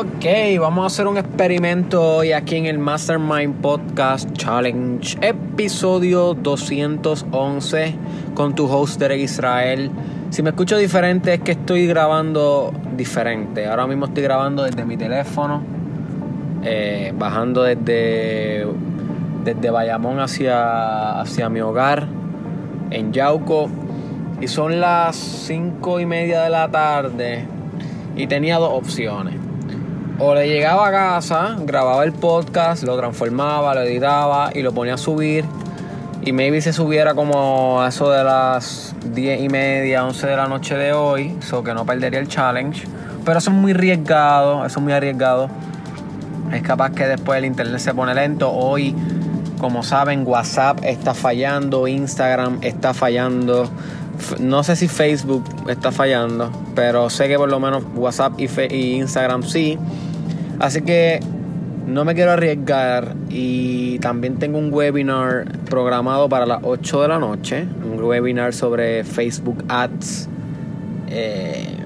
Ok, vamos a hacer un experimento hoy aquí en el Mastermind Podcast Challenge, episodio 211 con tu host Israel. Si me escucho diferente es que estoy grabando diferente. Ahora mismo estoy grabando desde mi teléfono, eh, bajando desde, desde Bayamón hacia, hacia mi hogar en Yauco. Y son las 5 y media de la tarde y tenía dos opciones o le llegaba a casa, grababa el podcast, lo transformaba, lo editaba y lo ponía a subir. Y maybe se subiera como a eso de las 10 y media, 11 de la noche de hoy, so que no perdería el challenge. Pero eso es muy arriesgado, eso es muy arriesgado. Es capaz que después el internet se pone lento. Hoy, como saben, WhatsApp está fallando, Instagram está fallando. No sé si Facebook está fallando, pero sé que por lo menos WhatsApp y, y Instagram sí. Así que no me quiero arriesgar y también tengo un webinar programado para las 8 de la noche, un webinar sobre Facebook Ads. Eh,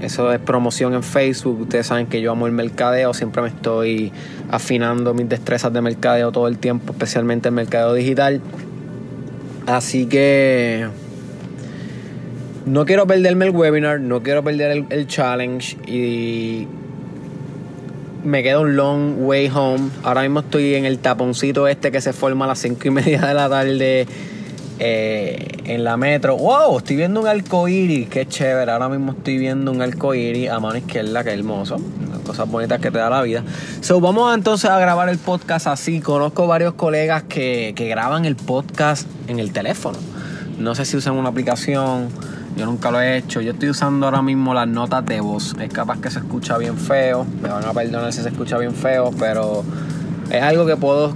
eso es promoción en Facebook. Ustedes saben que yo amo el mercadeo, siempre me estoy afinando mis destrezas de mercadeo todo el tiempo, especialmente el mercadeo digital. Así que no quiero perderme el webinar, no quiero perder el, el challenge y me queda un long way home. Ahora mismo estoy en el taponcito este que se forma a las 5 y media de la tarde eh, en la metro. ¡Wow! Estoy viendo un arcoíris, qué chévere. Ahora mismo estoy viendo un arcoíris a mano izquierda, qué hermoso. Cosas bonitas que te da la vida. So, vamos entonces a grabar el podcast así. Conozco varios colegas que, que graban el podcast en el teléfono. No sé si usan una aplicación yo nunca lo he hecho. Yo estoy usando ahora mismo las notas de voz. Es capaz que se escucha bien feo. Me van a perdonar si se escucha bien feo, pero es algo que puedo,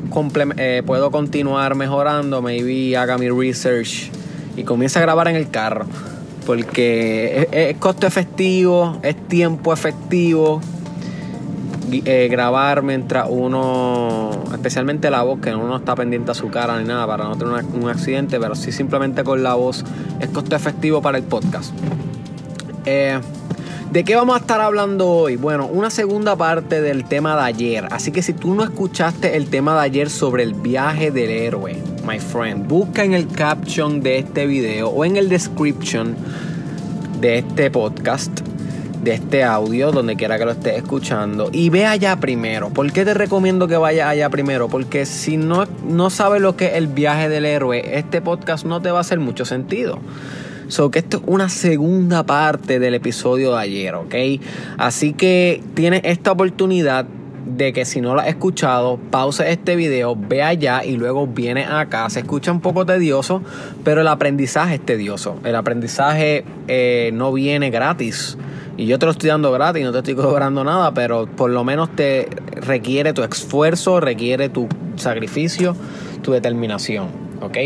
eh, puedo continuar mejorando. Maybe haga mi research y comience a grabar en el carro. Porque es costo efectivo, es tiempo efectivo eh, grabar mientras uno, especialmente la voz, que uno no está pendiente a su cara ni nada para no tener un accidente, pero sí simplemente con la voz es costo efectivo para el podcast. Eh, ¿De qué vamos a estar hablando hoy? Bueno, una segunda parte del tema de ayer. Así que si tú no escuchaste el tema de ayer sobre el viaje del héroe, my friend, busca en el caption de este video o en el description de este podcast de este audio, donde quiera que lo estés escuchando, y ve allá primero. ¿Por qué te recomiendo que vayas allá primero? Porque si no, no sabes lo que es el viaje del héroe, este podcast no te va a hacer mucho sentido. So que esto es una segunda parte del episodio de ayer, ¿ok? Así que tienes esta oportunidad de que si no lo has escuchado, pause este video, ve allá y luego viene acá. Se escucha un poco tedioso, pero el aprendizaje es tedioso. El aprendizaje eh, no viene gratis. Y yo te lo estoy dando gratis, no te estoy cobrando nada, pero por lo menos te requiere tu esfuerzo, requiere tu sacrificio, tu determinación, ¿ok?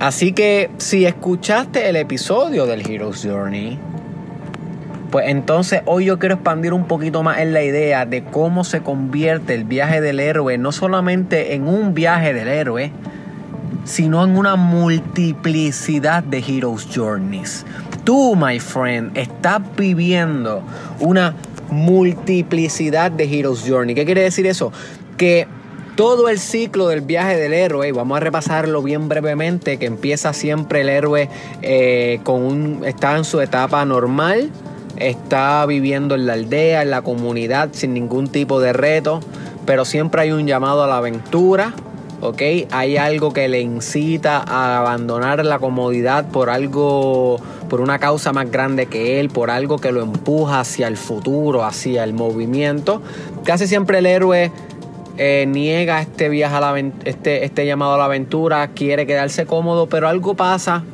Así que si escuchaste el episodio del Hero's Journey, pues entonces hoy yo quiero expandir un poquito más en la idea de cómo se convierte el viaje del héroe, no solamente en un viaje del héroe, sino en una multiplicidad de Hero's Journeys tú, my friend, estás viviendo una multiplicidad de Hero's Journey. ¿Qué quiere decir eso? Que todo el ciclo del viaje del héroe, vamos a repasarlo bien brevemente, que empieza siempre el héroe eh, con un, está en su etapa normal, está viviendo en la aldea, en la comunidad, sin ningún tipo de reto, pero siempre hay un llamado a la aventura, ¿ok? Hay algo que le incita a abandonar la comodidad por algo, por una causa más grande que él, por algo que lo empuja hacia el futuro, hacia el movimiento. Casi siempre el héroe eh, niega este viaje a la este, este llamado a la aventura, quiere quedarse cómodo, pero algo pasa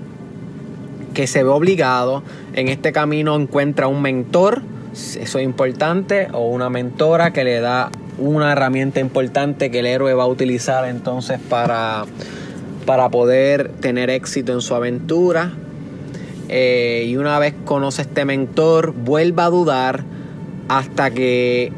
que se ve obligado. En este camino encuentra un mentor, eso es importante, o una mentora que le da una herramienta importante que el héroe va a utilizar entonces para, para poder tener éxito en su aventura. Eh, y una vez conoce este mentor, vuelva a dudar hasta que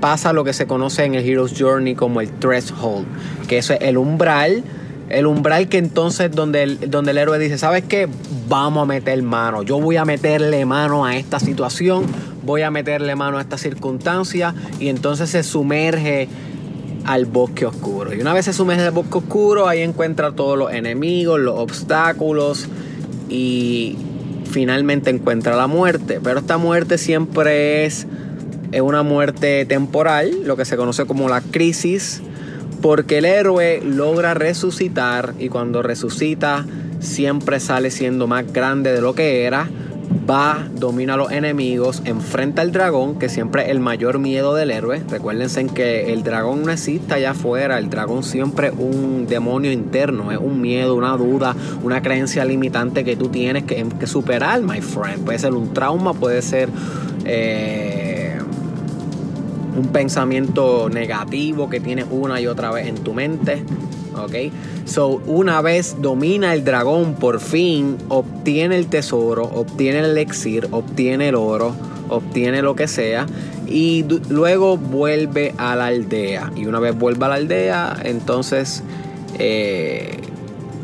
pasa lo que se conoce en el Hero's Journey como el threshold, que es el umbral El umbral que entonces donde el, donde el héroe dice, ¿sabes qué? Vamos a meter mano. Yo voy a meterle mano a esta situación, voy a meterle mano a esta circunstancia y entonces se sumerge al bosque oscuro. Y una vez se sumerge al bosque oscuro, ahí encuentra todos los enemigos, los obstáculos y finalmente encuentra la muerte. Pero esta muerte siempre es una muerte temporal, lo que se conoce como la crisis, porque el héroe logra resucitar y cuando resucita siempre sale siendo más grande de lo que era va, domina a los enemigos, enfrenta al dragón, que siempre es el mayor miedo del héroe. Recuérdense que el dragón no existe allá afuera, el dragón siempre es un demonio interno, es un miedo, una duda, una creencia limitante que tú tienes que, superar, my friend. Puede ser un trauma, puede ser... Eh, un pensamiento negativo que tienes una y otra vez en tu mente. ¿Ok? So, una vez domina el dragón, por fin obtiene el tesoro, obtiene el elixir, obtiene el oro, obtiene lo que sea y luego vuelve a la aldea. Y una vez vuelve a la aldea, entonces eh,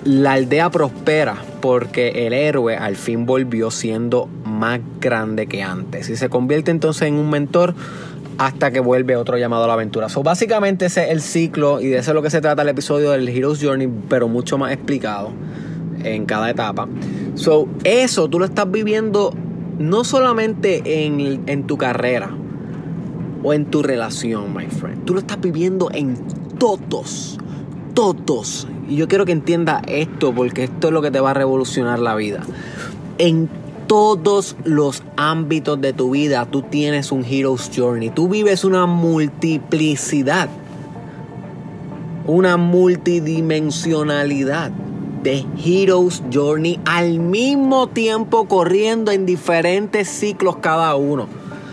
la aldea prospera porque el héroe al fin volvió siendo más grande que antes y se convierte entonces en un mentor hasta que vuelve otro llamado a la aventura. So, básicamente ese es el ciclo y de eso es lo que se trata el episodio del Hero's Journey, pero mucho más explicado en cada etapa. So, eso tú lo estás viviendo no solamente en, en tu carrera o en tu relación, my friend. Tú lo estás viviendo en todos, todos. Y yo quiero que entiendas esto porque esto es lo que te va a revolucionar la vida. En todos los ámbitos de tu vida tú tienes un Hero's Journey. Tú vives una multiplicidad, una multidimensionalidad de Hero's Journey al mismo tiempo corriendo en diferentes ciclos cada uno.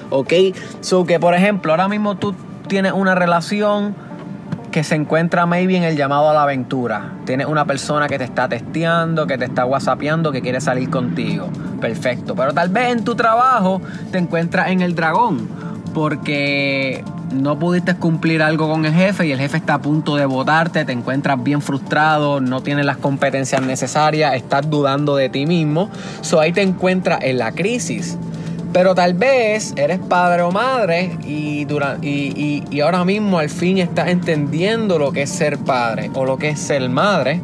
¿Ok? So que por ejemplo, ahora mismo tú tienes una relación que se encuentra maybe en el llamado a la aventura. Tienes una persona que te está testeando, que te está whatsappeando, que quiere salir contigo. Perfecto. Pero tal vez en tu trabajo te encuentras en el dragón. Porque no pudiste cumplir algo con el jefe y el jefe está a punto de votarte, te encuentras bien frustrado, no tienes las competencias necesarias, estás dudando de ti mismo. So ahí te encuentras en la crisis. Pero tal vez eres padre o madre y, y, y, ahora mismo al fin estás entendiendo lo que es ser padre o lo que es ser madre.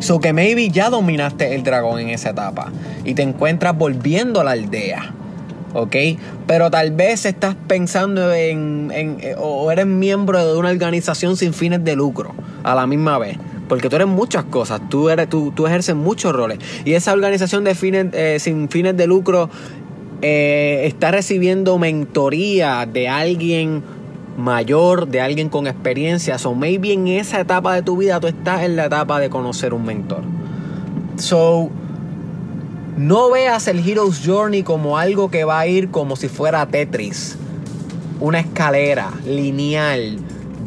So que maybe ya dominaste el dragón en esa etapa y te encuentras volviendo a la aldea. ¿ok? Pero tal vez estás pensando en, en, o eres miembro de una organización sin fines de lucro a la misma vez. Porque tú eres muchas cosas, tú, eres, tú, tú ejerces muchos roles. Y esa organización de fines, eh, sin fines de lucro eh, está recibiendo mentoría de alguien mayor, de alguien con experiencia. So maybe en esa etapa de tu vida tú estás en la etapa de conocer un mentor. So, no veas el Hero's Journey como algo que va a ir como si fuera Tetris. Una escalera lineal,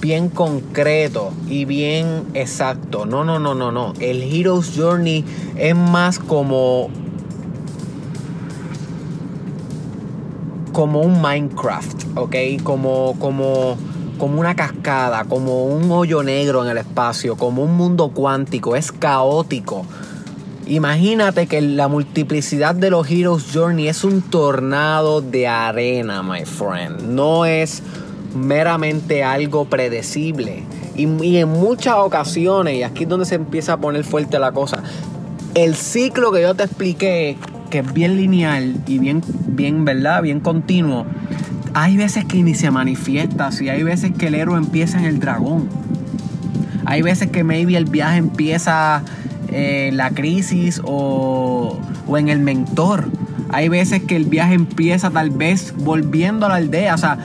bien concreto y bien exacto. No, no, no, no, no. El Hero's Journey es más como como un Minecraft, ¿ok? Como, como, como una cascada, como un hoyo negro en el espacio, como un mundo cuántico, es caótico. Imagínate que la multiplicidad de los Heroes Journey es un tornado de arena, my friend. No es meramente algo predecible. Y, y, en muchas ocasiones, y aquí es donde se empieza a poner fuerte la cosa, el ciclo que yo te expliqué que es bien lineal y bien, bien, ¿verdad? Bien continuo. Hay veces que ni se manifiesta, si hay veces que el héroe empieza en el dragón. Hay veces que maybe el viaje empieza eh, la crisis o, o en el mentor. Hay veces que el viaje empieza tal vez volviendo a la aldea. O sea,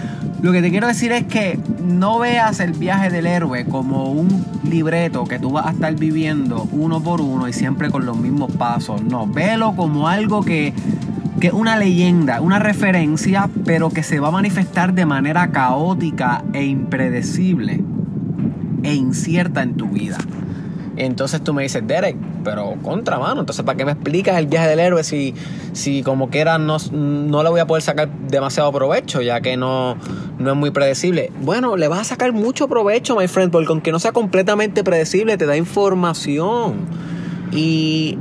lo que te quiero decir es que no veas el viaje del héroe como un libreto que tú vas a estar viviendo uno por uno y siempre con los mismos pasos. No, velo como algo que, que es una leyenda, una referencia, pero que se va a manifestar de manera caótica e impredecible e incierta en tu vida. Entonces tú me dices, Derek, pero contra mano. Entonces, ¿para qué me explicas el viaje del héroe si, si como quiera no, no le voy a poder sacar demasiado provecho, ya que no, no es muy predecible? Bueno, le vas a sacar mucho provecho, my friend, porque aunque no sea completamente predecible, te da información. Y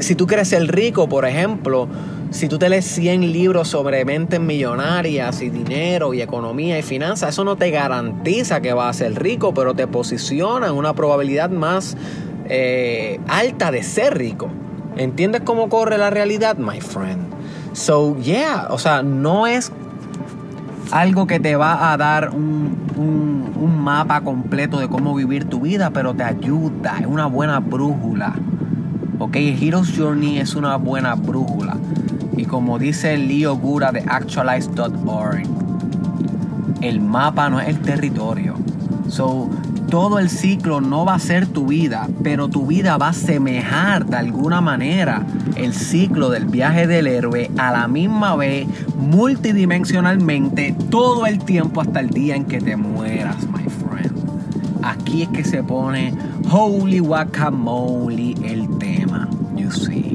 si tú quieres ser rico, por ejemplo, si tú te lees 100 libros sobre mentes millonarias y dinero y economía y finanzas, eso no te garantiza que vas a ser rico, pero te posiciona en una probabilidad más eh, alta de ser rico. ¿Entiendes cómo corre la realidad, my friend? So, yeah, o sea, no es algo que te va a dar un, un mapa completo de cómo vivir tu vida, pero te ayuda, es una buena brújula. Ok, Hero's Journey es una buena brújula. Y como dice Leo Gura de Actualize.org, el mapa no es el territorio. So, todo el ciclo no va a ser tu vida, pero tu vida va a semejar de alguna manera el ciclo del viaje del héroe a la misma vez, multidimensionalmente, todo el tiempo hasta el día en que te mueras, my friend. Aquí es que se pone holy guacamole el tema, you see.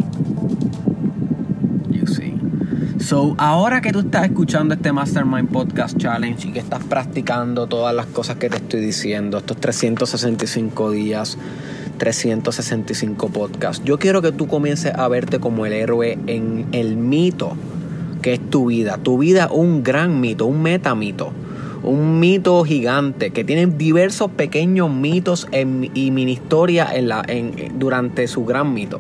So, ahora que tú estás escuchando este Mastermind Podcast Challenge y que estás practicando todas las cosas que te estoy diciendo, estos 365 días, 365 podcasts, yo quiero que tú comiences a verte como el héroe en el mito que es tu vida. Tu vida un gran mito, un metamito un mito gigante que tiene diversos pequeños mitos y mini historia en en, durante su gran mito.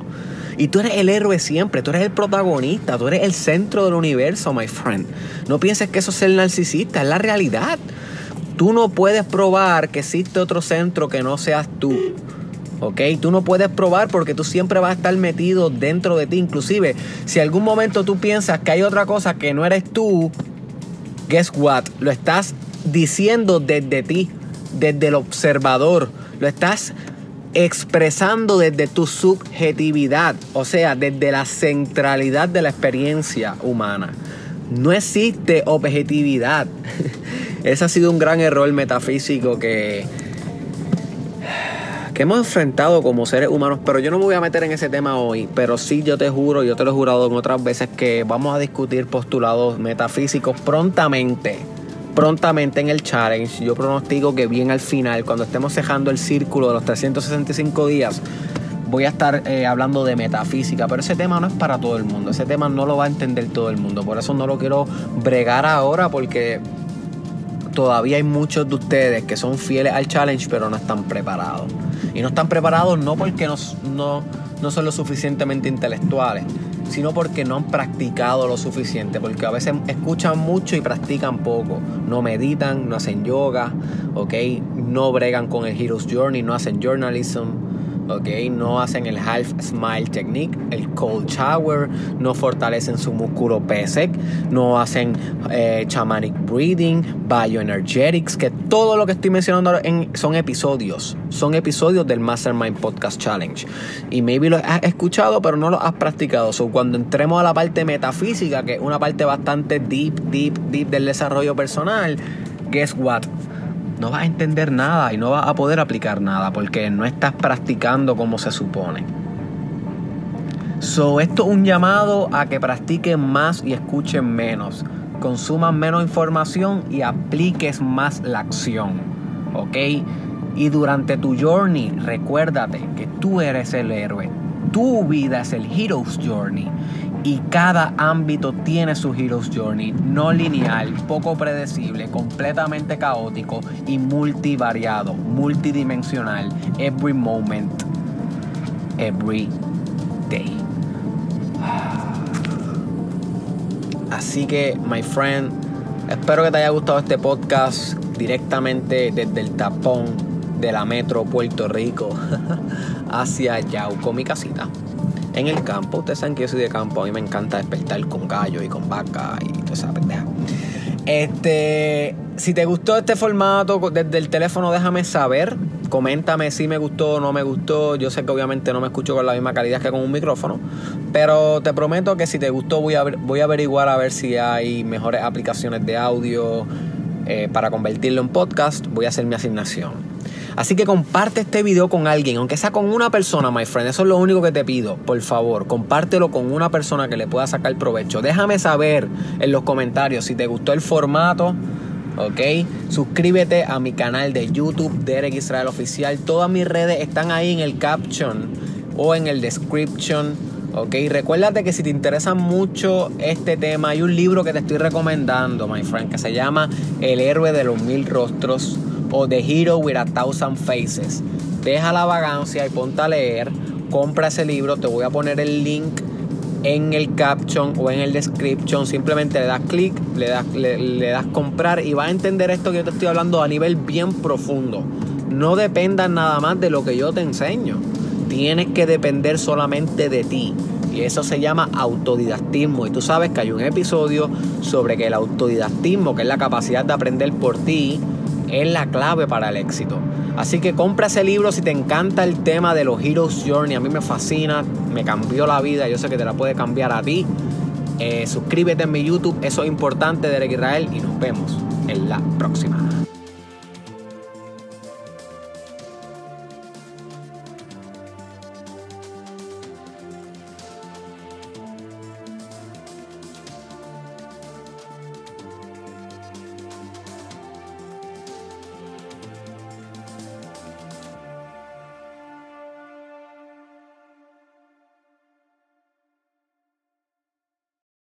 Y tú eres el héroe siempre, tú eres el protagonista, tú eres el centro del universo, my friend. No pienses que eso es ser narcisista, es la realidad. Tú no puedes probar que existe otro centro que no seas tú. ¿ok? Tú no puedes probar porque tú siempre vas a estar metido dentro de ti. Inclusive, si algún momento tú piensas que hay otra cosa que no eres tú, guess what? Lo estás diciendo desde ti, desde el observador. Lo estás expresando desde tu subjetividad, o sea, desde la centralidad de la experiencia humana. No existe objetividad. Ese ha sido un gran error metafísico que, que hemos enfrentado como seres humanos, pero yo no me voy a meter en ese tema hoy, pero sí yo te juro, yo te lo he jurado en otras veces que vamos a discutir postulados metafísicos prontamente prontamente en el challenge. Yo pronostico que bien al final, cuando estemos cejando el círculo de los 365 días, voy a estar eh, hablando de metafísica, pero ese tema no es para todo el mundo, ese tema no lo va a entender todo el mundo, por eso no lo quiero bregar ahora porque todavía hay muchos de ustedes que son fieles al challenge pero no están preparados. Y no están preparados no porque no, no, no son lo suficientemente intelectuales, sino porque no han practicado lo suficiente, porque a veces escuchan mucho y practican poco, no meditan, no hacen yoga, ¿ok? No bregan con el Hero's Journey, no hacen journalism, ¿ok? No hacen el half smile technique, el cold shower, no fortalecen su músculo PSEC, no hacen eh, shamanic breathing, bioenergetics, que todo lo que estoy mencionando son episodios, son episodios del Mastermind Podcast Challenge. Y maybe lo has escuchado, pero no lo has practicado. So, cuando entremos a la parte metafísica, que es una parte bastante deep, deep, deep del desarrollo personal, guess what? No vas a entender nada y no vas a poder aplicar nada porque no estás practicando como se supone. So, esto es un llamado a que practiquen más y escuchen menos. Consuman menos información y apliques más la acción. ¿Ok? Y durante tu journey, recuérdate que tú eres el héroe. Tu vida es el hero's journey y cada ámbito tiene su Hero's Journey, no lineal, poco predecible, completamente caótico y multivariado, multidimensional, every moment, every day. Así que, my friend, espero que te haya gustado este podcast directamente desde el tapón de la metro Puerto Rico hacia Yauco, mi casita en el campo. Ustedes saben que yo soy de campo, a mí me encanta despertar con gallo y con vaca y toda esa pendeja. Este, si te gustó este formato desde el teléfono, déjame saber. Coméntame si me gustó o no me gustó. Yo sé que obviamente no me escucho con la misma calidad que con un micrófono. Pero te prometo que si te gustó voy a, voy a averiguar a ver si hay mejores aplicaciones de audio eh, para convertirlo en podcast. Voy a hacer mi asignación. Así que comparte este video con alguien, aunque sea con una persona, my friend. Eso es lo único que te pido. Por favor, compártelo con una persona que le pueda sacar provecho. Déjame saber en los comentarios si te gustó el formato. ¿ok? Suscríbete a mi canal de YouTube, Derek Israel Oficial. Todas mis redes están ahí en el caption o en el description, ¿ok? Recuérdate que si te interesa mucho este tema, hay un libro que te estoy recomendando, my friend, que se llama El héroe de los mil rostros o The Hero with a Thousand Faces. Deja la vagancia y ponte a leer. Compra ese libro, te voy a poner el link en el caption o en el description. Simplemente le das clic, le das, le, das comprar y vas a entender esto que yo te estoy hablando a nivel bien profundo. No dependas nada más de lo que yo te enseño. Tienes que depender solamente de ti. Y eso se llama autodidactismo. Y tú sabes que hay un episodio sobre que el autodidactismo, que es la capacidad de aprender por ti, es la clave para el éxito. Así que compra ese libro si te encanta el tema de los Heroes Journey. A mí me fascina, me cambió la vida. Yo sé que te la puede cambiar a ti. Eh, suscríbete en mi YouTube, eso es importante, Derek Israel, y nos vemos en la próxima.